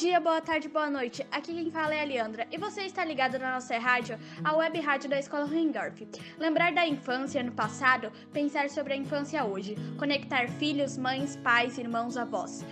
dia, boa tarde, boa noite. Aqui quem fala é a Leandra e você está ligado na nossa rádio, a web rádio da Escola Ruendorf. Lembrar da infância no passado, pensar sobre a infância hoje, conectar filhos, mães, pais, irmãos, avós.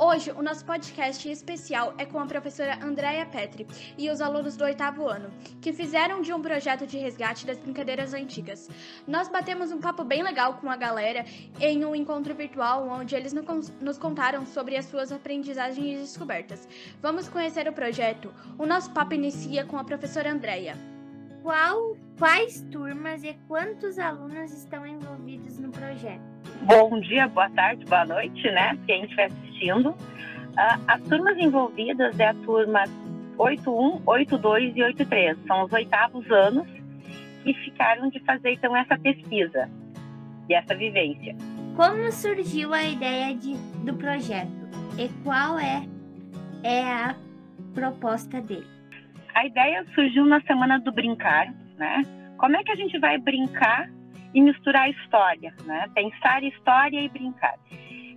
Hoje, o nosso podcast especial é com a professora Andréia Petri e os alunos do oitavo ano, que fizeram de um projeto de resgate das brincadeiras antigas. Nós batemos um papo bem legal com a galera em um encontro virtual onde eles nos contaram sobre as suas aprendizagens e descobertas. Vamos conhecer o projeto. O nosso papo inicia com a professora Andréia. Qual, quais turmas e quantos alunos estão envolvidos no projeto? Bom dia, boa tarde, boa noite, né? Quem estiver assistindo. Uh, as turmas envolvidas é a turma 81, 82 e 83. São os oitavos anos que ficaram de fazer então essa pesquisa e essa vivência. Como surgiu a ideia de, do projeto e qual é, é a proposta dele? a ideia surgiu na semana do brincar, né? Como é que a gente vai brincar e misturar história, né? Pensar história e brincar.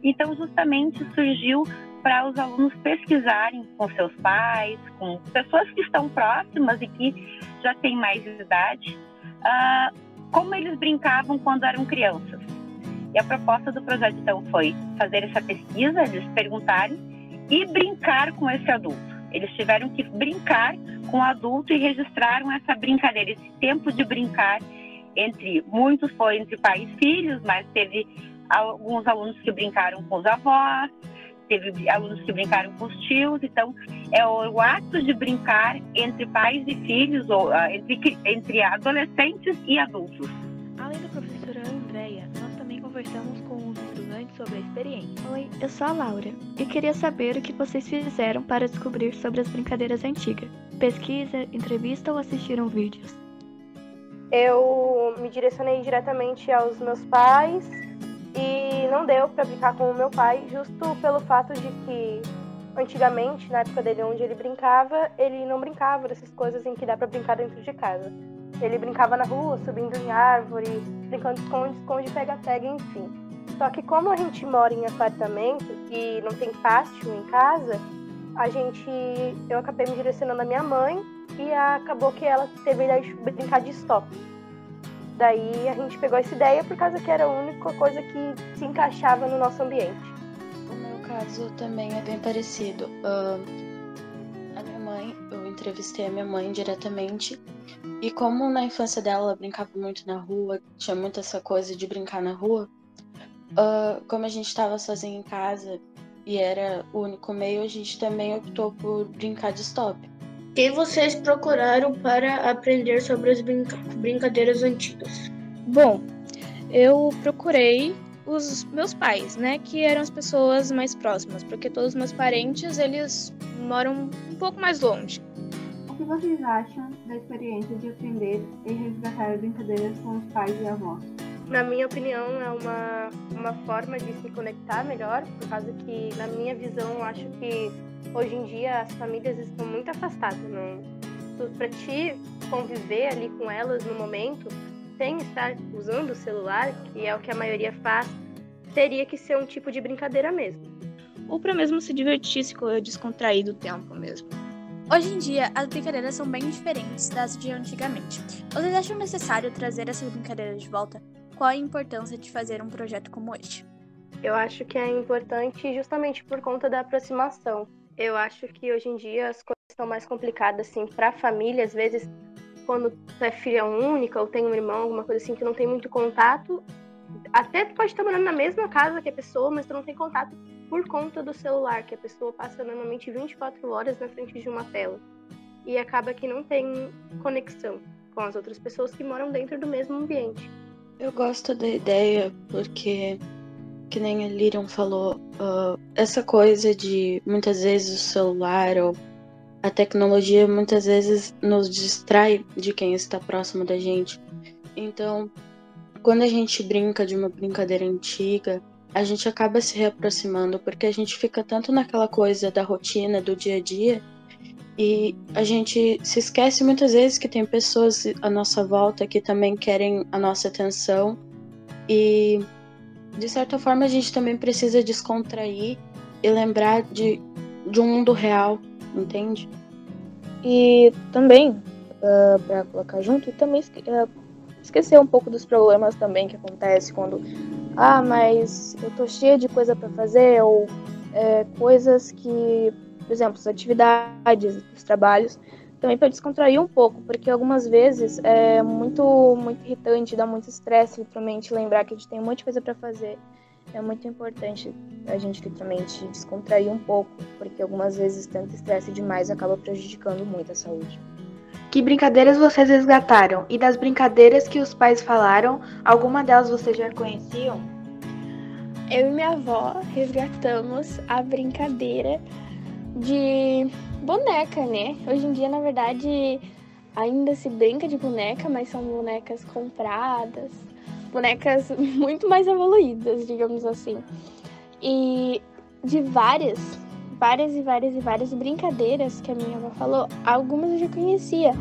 Então, justamente surgiu para os alunos pesquisarem com seus pais, com pessoas que estão próximas e que já têm mais idade, uh, como eles brincavam quando eram crianças. E a proposta do projeto, então, foi fazer essa pesquisa, eles perguntarem e brincar com esse adulto. Eles tiveram que brincar com adulto e registraram essa brincadeira, esse tempo de brincar entre muitos foi entre pais e filhos, mas teve alguns alunos que brincaram com os avós, teve alunos que brincaram com os tios, então é o, ato de brincar entre pais e filhos, ou uh, entre, entre adolescentes e adultos. Além da professora Andréia, nós também conversamos com sobre a experiência. Oi, eu sou a Laura e queria saber o que vocês fizeram para descobrir sobre as brincadeiras antigas. Pesquisa, entrevista ou assistiram vídeos? Eu me direcionei diretamente aos meus pais e não deu para brincar com o meu pai, justo pelo fato de que antigamente, na época dele onde ele brincava, ele não brincava dessas coisas em que dá para brincar dentro de casa. Ele brincava na rua, subindo em árvore, brincando de esconde, esconde, pega-pega, enfim. Só que como a gente mora em apartamento e não tem pátio em casa, a gente eu acabei me direcionando à minha mãe e acabou que ela teve a ideia de brincar de stop. Daí a gente pegou essa ideia por causa que era a única coisa que se encaixava no nosso ambiente. O meu caso também é bem parecido. Uh, a minha mãe, eu entrevistei a minha mãe diretamente e como na infância dela ela brincava muito na rua, tinha muito essa coisa de brincar na rua, Uh, como a gente estava sozinho em casa e era o único meio, a gente também optou por brincar de stop. O que vocês procuraram para aprender sobre as brinca brincadeiras antigas? Bom, eu procurei os meus pais, né, que eram as pessoas mais próximas, porque todos os meus parentes, eles moram um pouco mais longe. O que vocês acham da experiência de aprender e resgatar brincadeiras com os pais e avós? Na minha opinião, é uma, uma forma de se conectar melhor, por causa que, na minha visão, acho que hoje em dia as famílias estão muito afastadas. Para ti conviver ali com elas no momento, sem estar usando o celular, que é o que a maioria faz, teria que ser um tipo de brincadeira mesmo. Ou para mesmo se divertir, se descontrair do tempo mesmo. Hoje em dia, as brincadeiras são bem diferentes das de antigamente. Vocês acham necessário trazer essas brincadeiras de volta? Qual a importância de fazer um projeto como este? Eu acho que é importante justamente por conta da aproximação. Eu acho que hoje em dia as coisas estão mais complicadas assim para a família, às vezes quando tu é filha única ou tem um irmão, alguma coisa assim que não tem muito contato, até tu pode estar morando na mesma casa que a pessoa, mas tu não tem contato por conta do celular, que a pessoa passa normalmente 24 horas na frente de uma tela. E acaba que não tem conexão com as outras pessoas que moram dentro do mesmo ambiente. Eu gosto da ideia porque, que nem a Lirian falou, uh, essa coisa de muitas vezes o celular ou a tecnologia muitas vezes nos distrai de quem está próximo da gente. Então, quando a gente brinca de uma brincadeira antiga, a gente acaba se reaproximando porque a gente fica tanto naquela coisa da rotina, do dia a dia, e a gente se esquece muitas vezes que tem pessoas à nossa volta que também querem a nossa atenção. E de certa forma a gente também precisa descontrair e lembrar de de um mundo real, entende? E também, uh, para colocar junto, também uh, esquecer um pouco dos problemas também que acontece quando, ah, mas eu tô cheia de coisa para fazer, ou é, coisas que, por exemplo, as atividades, os trabalhos, também para descontrair um pouco, porque algumas vezes é muito, muito irritante, dá muito estresse, literalmente, lembrar que a gente tem um monte de coisa para fazer. É muito importante a gente literalmente descontrair um pouco, porque algumas vezes tanto estresse demais acaba prejudicando muito a saúde. Que brincadeiras vocês resgataram? E das brincadeiras que os pais falaram, alguma delas vocês já conheciam? Eu e minha avó resgatamos a brincadeira de boneca, né? Hoje em dia, na verdade, ainda se brinca de boneca, mas são bonecas compradas, bonecas muito mais evoluídas, digamos assim. E de várias, várias e várias e várias brincadeiras que a minha avó falou, algumas eu já conhecia,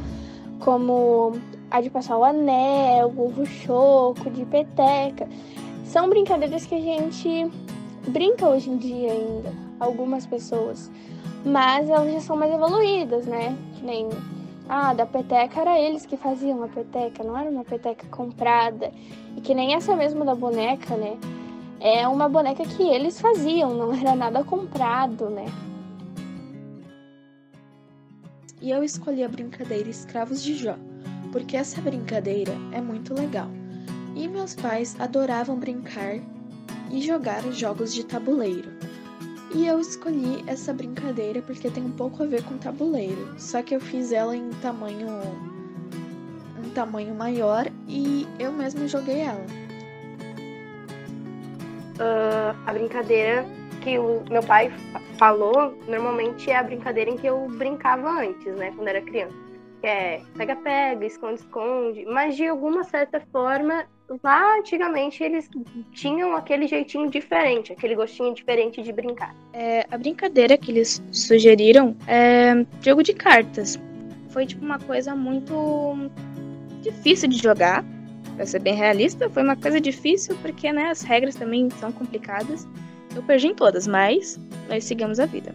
como a de passar o anel, o ovo choco, de peteca. São brincadeiras que a gente brinca hoje em dia ainda, algumas pessoas mas elas já são mais evoluídas, né? Que nem ah, da peteca era eles que faziam a peteca, não era uma peteca comprada. E que nem essa mesmo da boneca, né? É uma boneca que eles faziam, não era nada comprado, né? E eu escolhi a brincadeira Escravos de Jó, porque essa brincadeira é muito legal. E meus pais adoravam brincar e jogar jogos de tabuleiro. E eu escolhi essa brincadeira porque tem um pouco a ver com tabuleiro. Só que eu fiz ela em tamanho um tamanho maior e eu mesma joguei ela. Uh, a brincadeira que o meu pai falou normalmente é a brincadeira em que eu brincava antes, né, quando era criança. Que é pega-pega, esconde-esconde, mas de alguma certa forma lá antigamente eles tinham aquele jeitinho diferente, aquele gostinho diferente de brincar. É, a brincadeira que eles sugeriram é jogo de cartas. Foi tipo uma coisa muito difícil de jogar, pra ser bem realista, foi uma coisa difícil porque né, as regras também são complicadas. Eu perdi em todas, mas nós seguimos a vida.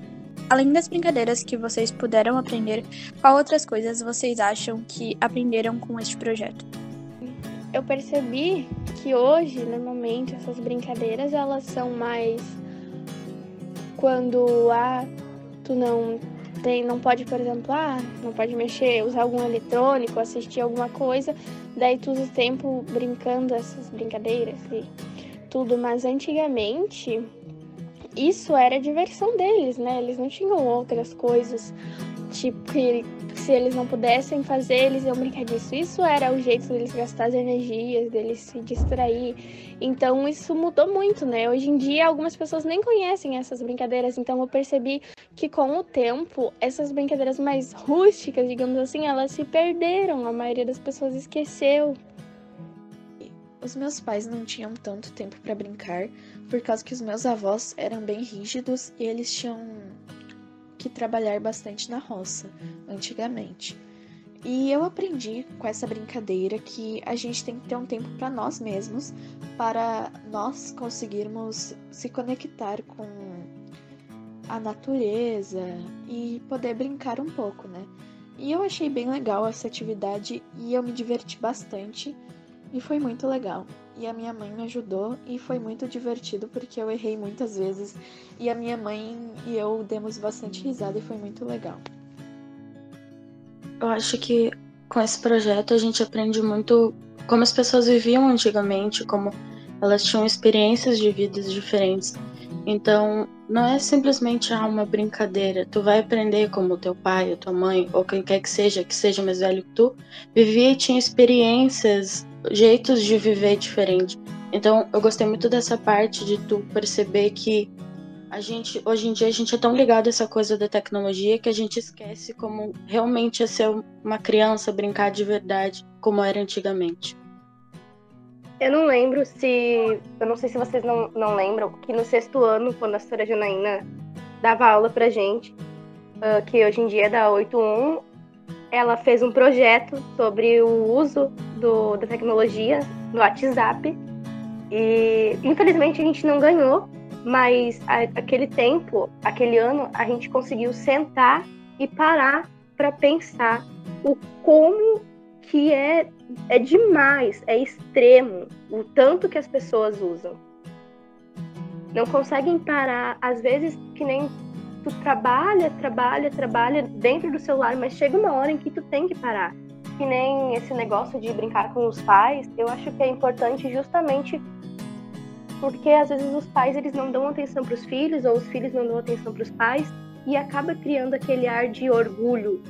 Além das brincadeiras que vocês puderam aprender, qual outras coisas vocês acham que aprenderam com este projeto? Eu percebi que hoje, normalmente, essas brincadeiras, elas são mais quando ah, tu não tem, não pode, por exemplo, ah, não pode mexer, usar algum eletrônico, assistir alguma coisa, daí tu usa tempo brincando essas brincadeiras e tudo, mas antigamente isso era a diversão deles, né? Eles não tinham outras coisas, tipo que se eles não pudessem fazer, eles iam brincar disso. Isso era o jeito deles gastar as energias, deles se distrair. Então isso mudou muito, né? Hoje em dia algumas pessoas nem conhecem essas brincadeiras, então eu percebi que com o tempo essas brincadeiras mais rústicas, digamos assim, elas se perderam. A maioria das pessoas esqueceu. Os meus pais não tinham tanto tempo para brincar, por causa que os meus avós eram bem rígidos e eles tinham que trabalhar bastante na roça, antigamente. E eu aprendi com essa brincadeira que a gente tem que ter um tempo para nós mesmos, para nós conseguirmos se conectar com a natureza e poder brincar um pouco, né? E eu achei bem legal essa atividade e eu me diverti bastante e foi muito legal e a minha mãe me ajudou e foi muito divertido porque eu errei muitas vezes e a minha mãe e eu demos bastante risada e foi muito legal. Eu acho que com esse projeto a gente aprende muito como as pessoas viviam antigamente, como elas tinham experiências de vidas diferentes. Então, não é simplesmente ah, uma brincadeira. Tu vai aprender como teu pai, ou tua mãe, ou quem quer que seja, que seja mais velho que tu, vivia e tinha experiências jeitos de viver diferente. Então, eu gostei muito dessa parte de tu perceber que a gente, hoje em dia, a gente é tão ligado a essa coisa da tecnologia que a gente esquece como realmente é ser uma criança, brincar de verdade, como era antigamente. Eu não lembro se. Eu não sei se vocês não, não lembram que no sexto ano, quando a senhora Janaína dava aula pra gente, uh, que hoje em dia é da 81, ela fez um projeto sobre o uso do, da tecnologia no WhatsApp. E infelizmente a gente não ganhou Mas a, aquele tempo, aquele ano, a gente conseguiu sentar e parar para pensar o como que é, é demais, é extremo o tanto que as pessoas usam. Não conseguem parar, às vezes que nem tu trabalha, trabalha, trabalha dentro do celular, mas chega uma hora em que tu tem que parar. Que nem esse negócio de brincar com os pais, eu acho que é importante justamente porque às vezes os pais eles não dão atenção para os filhos ou os filhos não dão atenção para os pais e acaba criando aquele ar de orgulho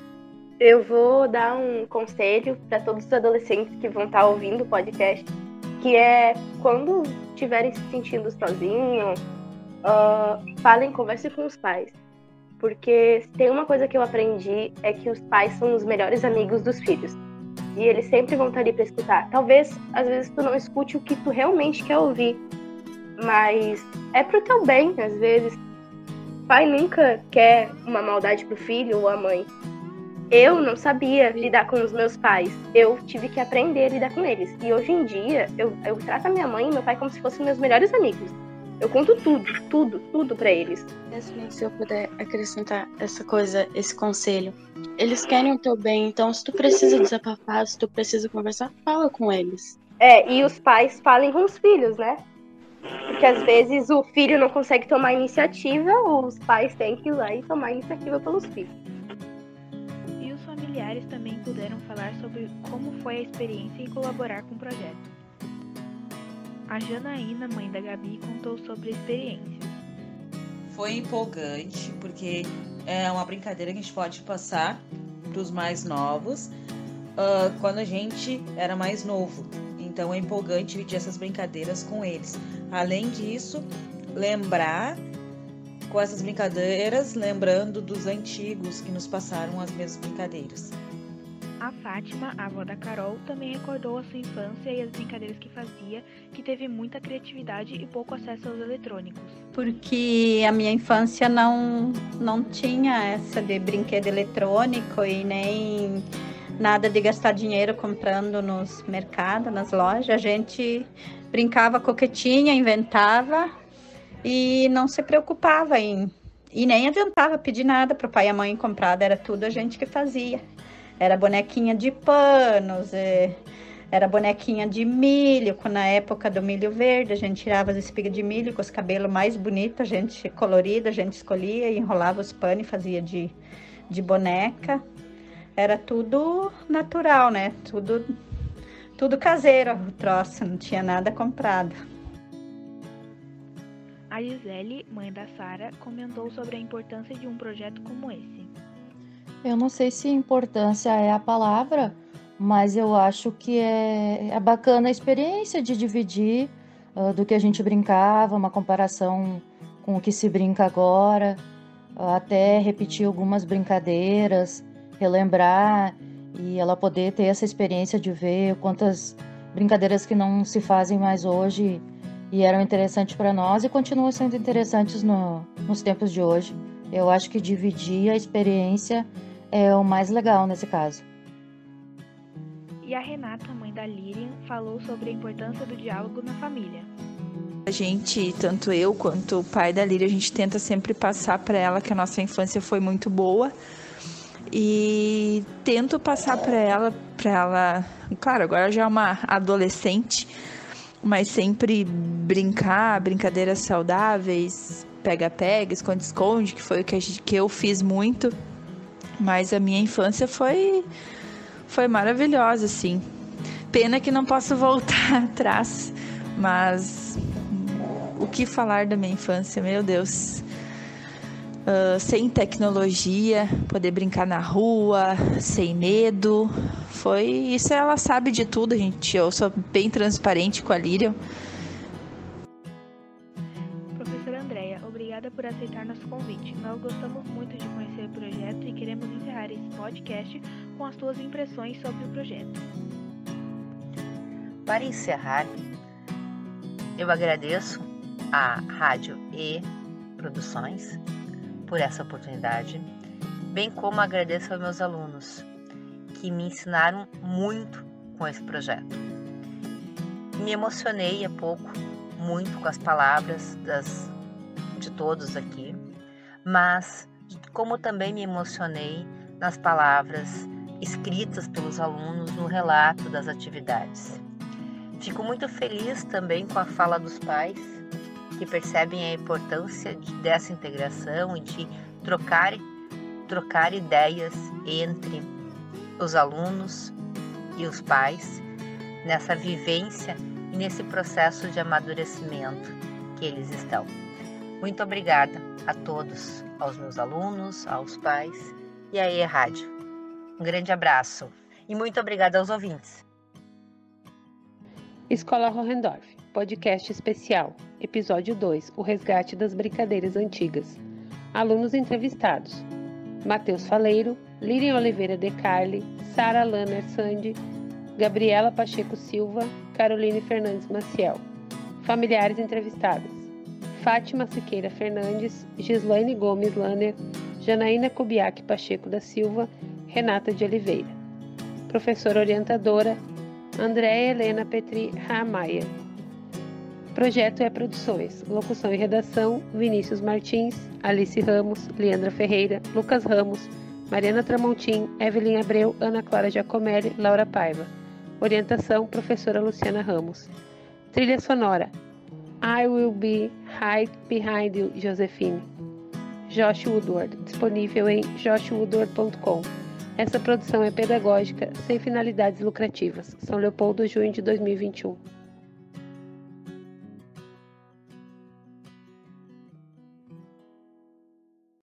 eu vou dar um conselho para todos os adolescentes que vão estar tá ouvindo o podcast, que é quando estiverem se sentindo sozinhos, uh, falem, conversem com os pais. Porque tem uma coisa que eu aprendi é que os pais são os melhores amigos dos filhos. E eles sempre vão estar ali para escutar. Talvez, às vezes, tu não escute o que tu realmente quer ouvir. Mas é pro teu bem, às vezes. pai nunca quer uma maldade pro filho ou a mãe. Eu não sabia lidar com os meus pais. Eu tive que aprender a lidar com eles. E hoje em dia, eu, eu trato a minha mãe e meu pai como se fossem meus melhores amigos. Eu conto tudo, tudo, tudo para eles. Se eu puder acrescentar essa coisa, esse conselho. Eles querem o teu bem, então se tu precisa desabafar, se tu precisa conversar, fala com eles. É, e os pais falem com os filhos, né? Porque às vezes o filho não consegue tomar iniciativa, os pais têm que ir lá e tomar iniciativa pelos filhos familiares também puderam falar sobre como foi a experiência em colaborar com o projeto. A Janaína, mãe da Gabi, contou sobre a experiência. Foi empolgante, porque é uma brincadeira que a gente pode passar para os mais novos uh, quando a gente era mais novo. Então é empolgante dividir essas brincadeiras com eles. Além disso, lembrar com essas brincadeiras, lembrando dos antigos que nos passaram as mesmas brincadeiras. A Fátima, a avó da Carol, também recordou a sua infância e as brincadeiras que fazia, que teve muita criatividade e pouco acesso aos eletrônicos. Porque a minha infância não, não tinha essa de brinquedo eletrônico e nem nada de gastar dinheiro comprando nos mercados, nas lojas. A gente brincava coquetinha, inventava e não se preocupava em e nem adiantava pedir nada para o pai e a mãe comprar, era tudo a gente que fazia. Era bonequinha de panos, é, era bonequinha de milho, na época do milho verde, a gente tirava as espigas de milho com os cabelos mais bonitos, a gente colorida, a gente escolhia enrolava os panos e fazia de, de boneca. Era tudo natural, né? Tudo, tudo caseiro o troço, não tinha nada comprado. A Gisele, mãe da Sara, comentou sobre a importância de um projeto como esse. Eu não sei se importância é a palavra, mas eu acho que é, é bacana a experiência de dividir uh, do que a gente brincava, uma comparação com o que se brinca agora, uh, até repetir algumas brincadeiras, relembrar e ela poder ter essa experiência de ver quantas brincadeiras que não se fazem mais hoje e eram interessantes para nós e continuam sendo interessantes no, nos tempos de hoje. Eu acho que dividir a experiência é o mais legal nesse caso. E a Renata, mãe da Lirian, falou sobre a importância do diálogo na família. A gente, tanto eu quanto o pai da Lirian, a gente tenta sempre passar para ela que a nossa infância foi muito boa e tento passar para ela, para ela, claro, agora já é uma adolescente, mas sempre brincar, brincadeiras saudáveis, pega-pega, esconde-esconde, que foi o que, gente, que eu fiz muito. Mas a minha infância foi foi maravilhosa, assim. Pena que não posso voltar atrás, mas o que falar da minha infância, meu Deus. Uh, sem tecnologia, poder brincar na rua, sem medo. Foi isso, ela sabe de tudo, gente. Eu sou bem transparente com a Líria. Professora Andréia, obrigada por aceitar nosso convite. Nós gostamos muito de conhecer o projeto e queremos encerrar esse podcast com as suas impressões sobre o projeto. Para encerrar, eu agradeço à Rádio E Produções por essa oportunidade, bem como agradeço aos meus alunos que me ensinaram muito com esse projeto. Me emocionei há pouco muito com as palavras das todos aqui, mas como também me emocionei nas palavras escritas pelos alunos no relato das atividades. Fico muito feliz também com a fala dos pais, que percebem a importância dessa integração e de trocar, trocar ideias entre os alunos e os pais nessa vivência e nesse processo de amadurecimento que eles estão. Muito obrigada a todos, aos meus alunos, aos pais e à E Rádio. Um grande abraço e muito obrigada aos ouvintes. Escola Hohendorf, podcast especial, episódio 2, o resgate das brincadeiras antigas. Alunos entrevistados: Matheus Faleiro, Lilian Oliveira de Carli, Sara Lanner Sandi, Gabriela Pacheco Silva, Caroline Fernandes Maciel. Familiares entrevistadas: Fátima Siqueira Fernandes, Gislaine Gomes Lanner, Janaína Kubiak Pacheco da Silva, Renata de Oliveira. Professora orientadora: Andréa Helena Petri Ramaia. Projeto é Produções. Locução e redação: Vinícius Martins, Alice Ramos, Leandra Ferreira, Lucas Ramos, Mariana Tramontim, Evelyn Abreu, Ana Clara Giacomelli, Laura Paiva. Orientação: Professora Luciana Ramos. Trilha sonora: I Will Be Right Behind You, Josephine. Josh Woodward, disponível em joshwoodward.com. Essa produção é pedagógica, sem finalidades lucrativas. São Leopoldo, junho de 2021.